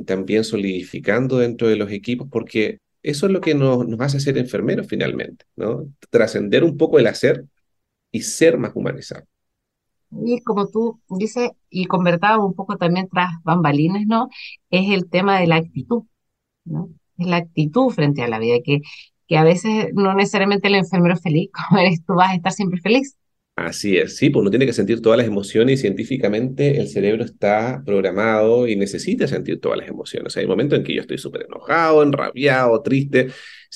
también solidificando dentro de los equipos, porque eso es lo que nos, nos hace ser enfermeros finalmente, ¿no? Trascender un poco el hacer y ser más humanizados. Y como tú dices, y convertábamos un poco también tras bambalinas, ¿no? Es el tema de la actitud, ¿no? Es la actitud frente a la vida, que que a veces no necesariamente el enfermero feliz, <laughs> como eres tú, vas a estar siempre feliz. Así es, sí, pues uno tiene que sentir todas las emociones y científicamente el cerebro está programado y necesita sentir todas las emociones. hay momentos en que yo estoy súper enojado, enrabiado, triste.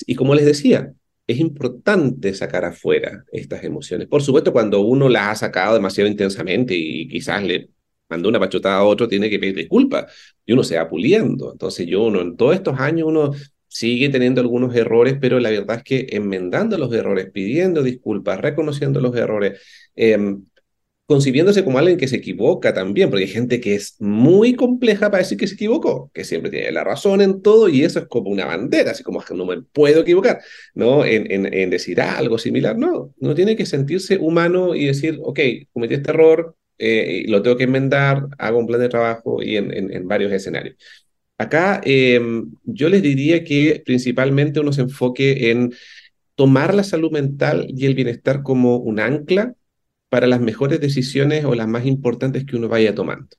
Y como les decía, es importante sacar afuera estas emociones. Por supuesto, cuando uno las ha sacado demasiado intensamente y quizás le mandó una pachotada a otro, tiene que pedir disculpas y uno se va puliendo. Entonces yo, uno, en todos estos años, uno sigue teniendo algunos errores, pero la verdad es que enmendando los errores, pidiendo disculpas, reconociendo los errores, eh, concibiéndose como alguien que se equivoca también, porque hay gente que es muy compleja para decir que se equivocó, que siempre tiene la razón en todo y eso es como una bandera, así como que no me puedo equivocar, ¿no? En, en, decir algo similar, no, no tiene que sentirse humano y decir, ok, cometí este error, eh, lo tengo que enmendar, hago un plan de trabajo y en, en varios escenarios. Acá em, yo les diría que principalmente uno se enfoque en tomar la salud mental y el bienestar como un ancla para las mejores decisiones o las más importantes que uno vaya tomando.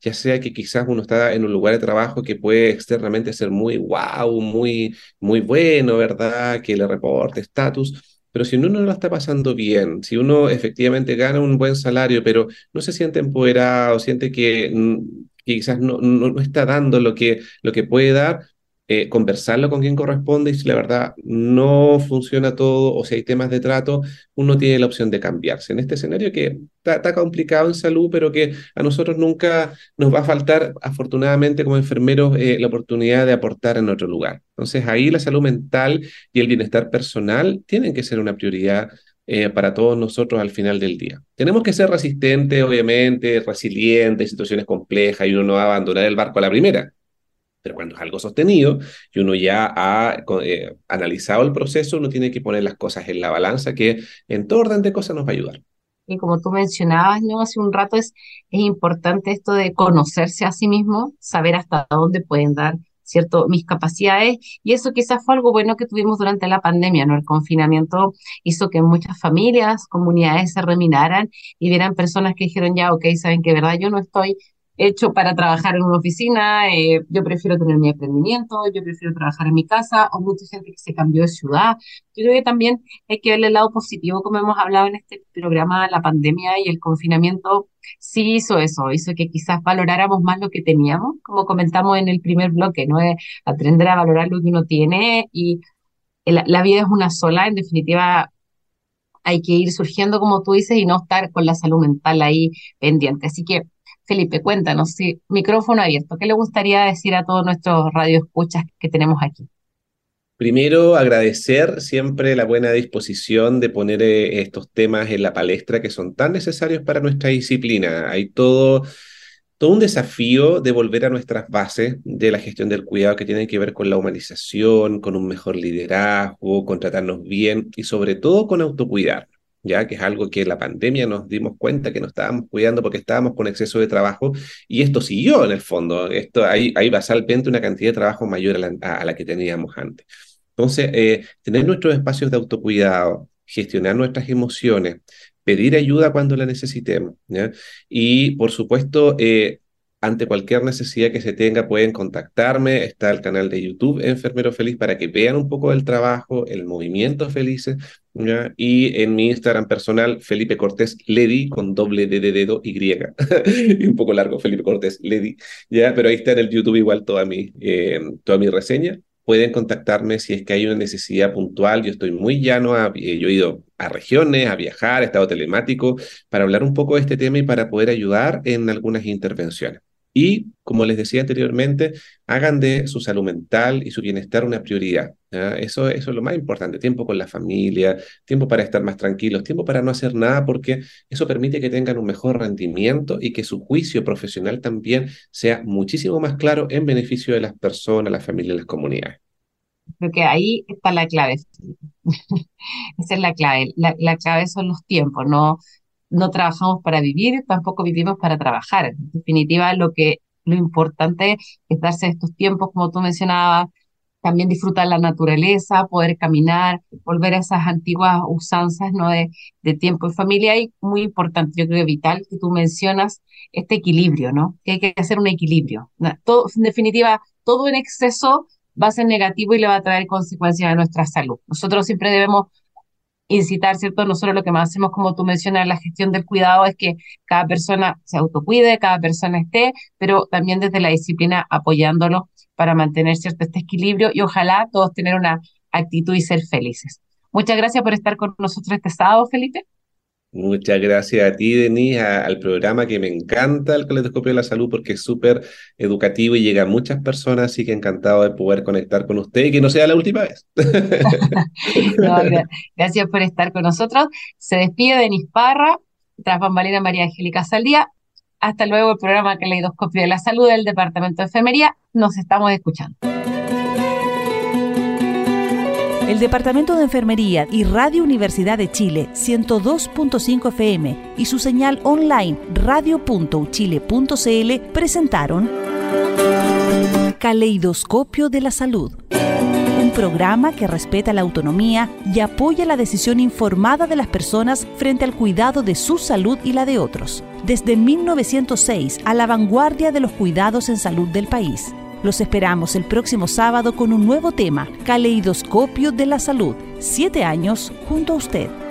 Ya sea que quizás uno está en un lugar de trabajo que puede externamente ser muy wow, muy, muy bueno, ¿verdad? Que le reporte estatus. Pero si uno no lo está pasando bien, si uno efectivamente gana un buen salario, pero no se siente empoderado, siente que mm, quizás no, no, está dando lo que, lo que puede dar, eh, conversarlo con quien corresponde y si la verdad no funciona todo o si hay temas de trato, uno tiene la opción de cambiarse. En este escenario que está, complicado en salud, pero que a nosotros nunca nos va a faltar, afortunadamente como enfermeros, eh, la oportunidad de aportar en otro lugar. Entonces ahí la salud mental y el bienestar personal tienen que ser una prioridad eh, para todos nosotros al final del día. Tenemos que ser resistentes, obviamente, resilientes, en situaciones complejas y uno no va a abandonar el barco a la primera. Pero cuando es algo sostenido y uno ya ha eh, analizado el proceso, uno tiene que poner las cosas en la balanza que en todo orden de cosas nos va a ayudar. Y como tú mencionabas, ¿no? hace un rato, es, es importante esto de conocerse a sí mismo, saber hasta dónde pueden dar ¿cierto? Mis capacidades y eso quizás fue algo bueno que tuvimos durante la pandemia, ¿no? El confinamiento hizo que muchas familias, comunidades se reminaran y vieran personas que dijeron ya, ok, saben que verdad yo no estoy hecho para trabajar en una oficina, eh, yo prefiero tener mi emprendimiento, yo prefiero trabajar en mi casa, o mucha gente que se cambió de ciudad. Yo creo que también hay que verle el lado positivo, como hemos hablado en este programa, la pandemia y el confinamiento sí hizo eso, hizo que quizás valoráramos más lo que teníamos, como comentamos en el primer bloque, ¿no? Es aprender a valorar lo que uno tiene y la vida es una sola, en definitiva hay que ir surgiendo, como tú dices, y no estar con la salud mental ahí pendiente. Así que Felipe, cuéntanos, micrófono abierto, ¿qué le gustaría decir a todos nuestros radioescuchas que tenemos aquí? Primero, agradecer siempre la buena disposición de poner eh, estos temas en la palestra que son tan necesarios para nuestra disciplina. Hay todo, todo un desafío de volver a nuestras bases de la gestión del cuidado que tienen que ver con la humanización, con un mejor liderazgo, con tratarnos bien y sobre todo con autocuidar ya que es algo que la pandemia nos dimos cuenta que nos estábamos cuidando porque estábamos con exceso de trabajo y esto siguió en el fondo. Esto, hay, hay basalmente una cantidad de trabajo mayor a la, que teníamos antes. Entonces, eh, tener nuestros espacios de autocuidado, gestionar nuestras emociones, pedir ayuda cuando la necesitemos, y por supuesto, eh, ante cualquier necesidad que se tenga, pueden contactarme. Está el canal de YouTube Enfermero Feliz para que vean un poco del trabajo, el movimiento Felices. Y en mi Instagram personal, Felipe Cortés Ledi, con doble D de dedo Y. <laughs> y un poco largo, Felipe Cortés Ledi. ¿ya? Pero ahí está en el YouTube igual toda mi, eh, toda mi reseña. Pueden contactarme si es que hay una necesidad puntual. Yo estoy muy llano. Eh, yo he ido a regiones, a viajar, he estado telemático, para hablar un poco de este tema y para poder ayudar en algunas intervenciones. Y, como les decía anteriormente, hagan de su salud mental y su bienestar una prioridad. Eso, es lo más importante. Tiempo con la familia, tiempo para estar más tranquilos, tiempo para no hacer nada, porque eso permite que tengan un mejor rendimiento y que su juicio profesional también sea muchísimo más claro en beneficio de las personas, las familias las comunidades. Creo que ahí está la clave. <laughs> Esa es la clave. La, la clave son los tiempos, no no trabajamos para vivir, tampoco vivimos para trabajar. En definitiva, lo que lo importante es darse estos tiempos, como tú mencionabas, también disfrutar la naturaleza, poder caminar, volver a esas antiguas usanzas ¿no? de, de tiempo en familia. Y muy importante, yo creo vital, que tú mencionas este equilibrio, ¿no? Que hay que hacer un equilibrio. En definitiva, todo en exceso va a ser negativo y le va a traer consecuencias a nuestra salud. Nosotros siempre debemos incitar, ¿cierto? Nosotros lo que más hacemos, como tú mencionas, la gestión del cuidado es que cada persona se autocuide, cada persona esté, pero también desde la disciplina apoyándolo para mantener cierto este equilibrio y ojalá todos tener una actitud y ser felices. Muchas gracias por estar con nosotros este sábado, Felipe. Muchas gracias a ti, Denise, al programa que me encanta, el Coletoscopio de la Salud, porque es súper educativo y llega a muchas personas, así que encantado de poder conectar con usted y que no sea la última vez. <laughs> gracias por estar con nosotros. Se despide Denise Parra, tras bambalina María Angélica Saldía. Hasta luego el programa Caleidoscopio de la Salud del Departamento de Enfermería. Nos estamos escuchando. El Departamento de Enfermería y Radio Universidad de Chile 102.5 FM y su señal online radio.uchile.cl presentaron Caleidoscopio de la Salud. Un programa que respeta la autonomía y apoya la decisión informada de las personas frente al cuidado de su salud y la de otros. Desde 1906 a la vanguardia de los cuidados en salud del país. Los esperamos el próximo sábado con un nuevo tema, Caleidoscopio de la Salud. Siete años junto a usted.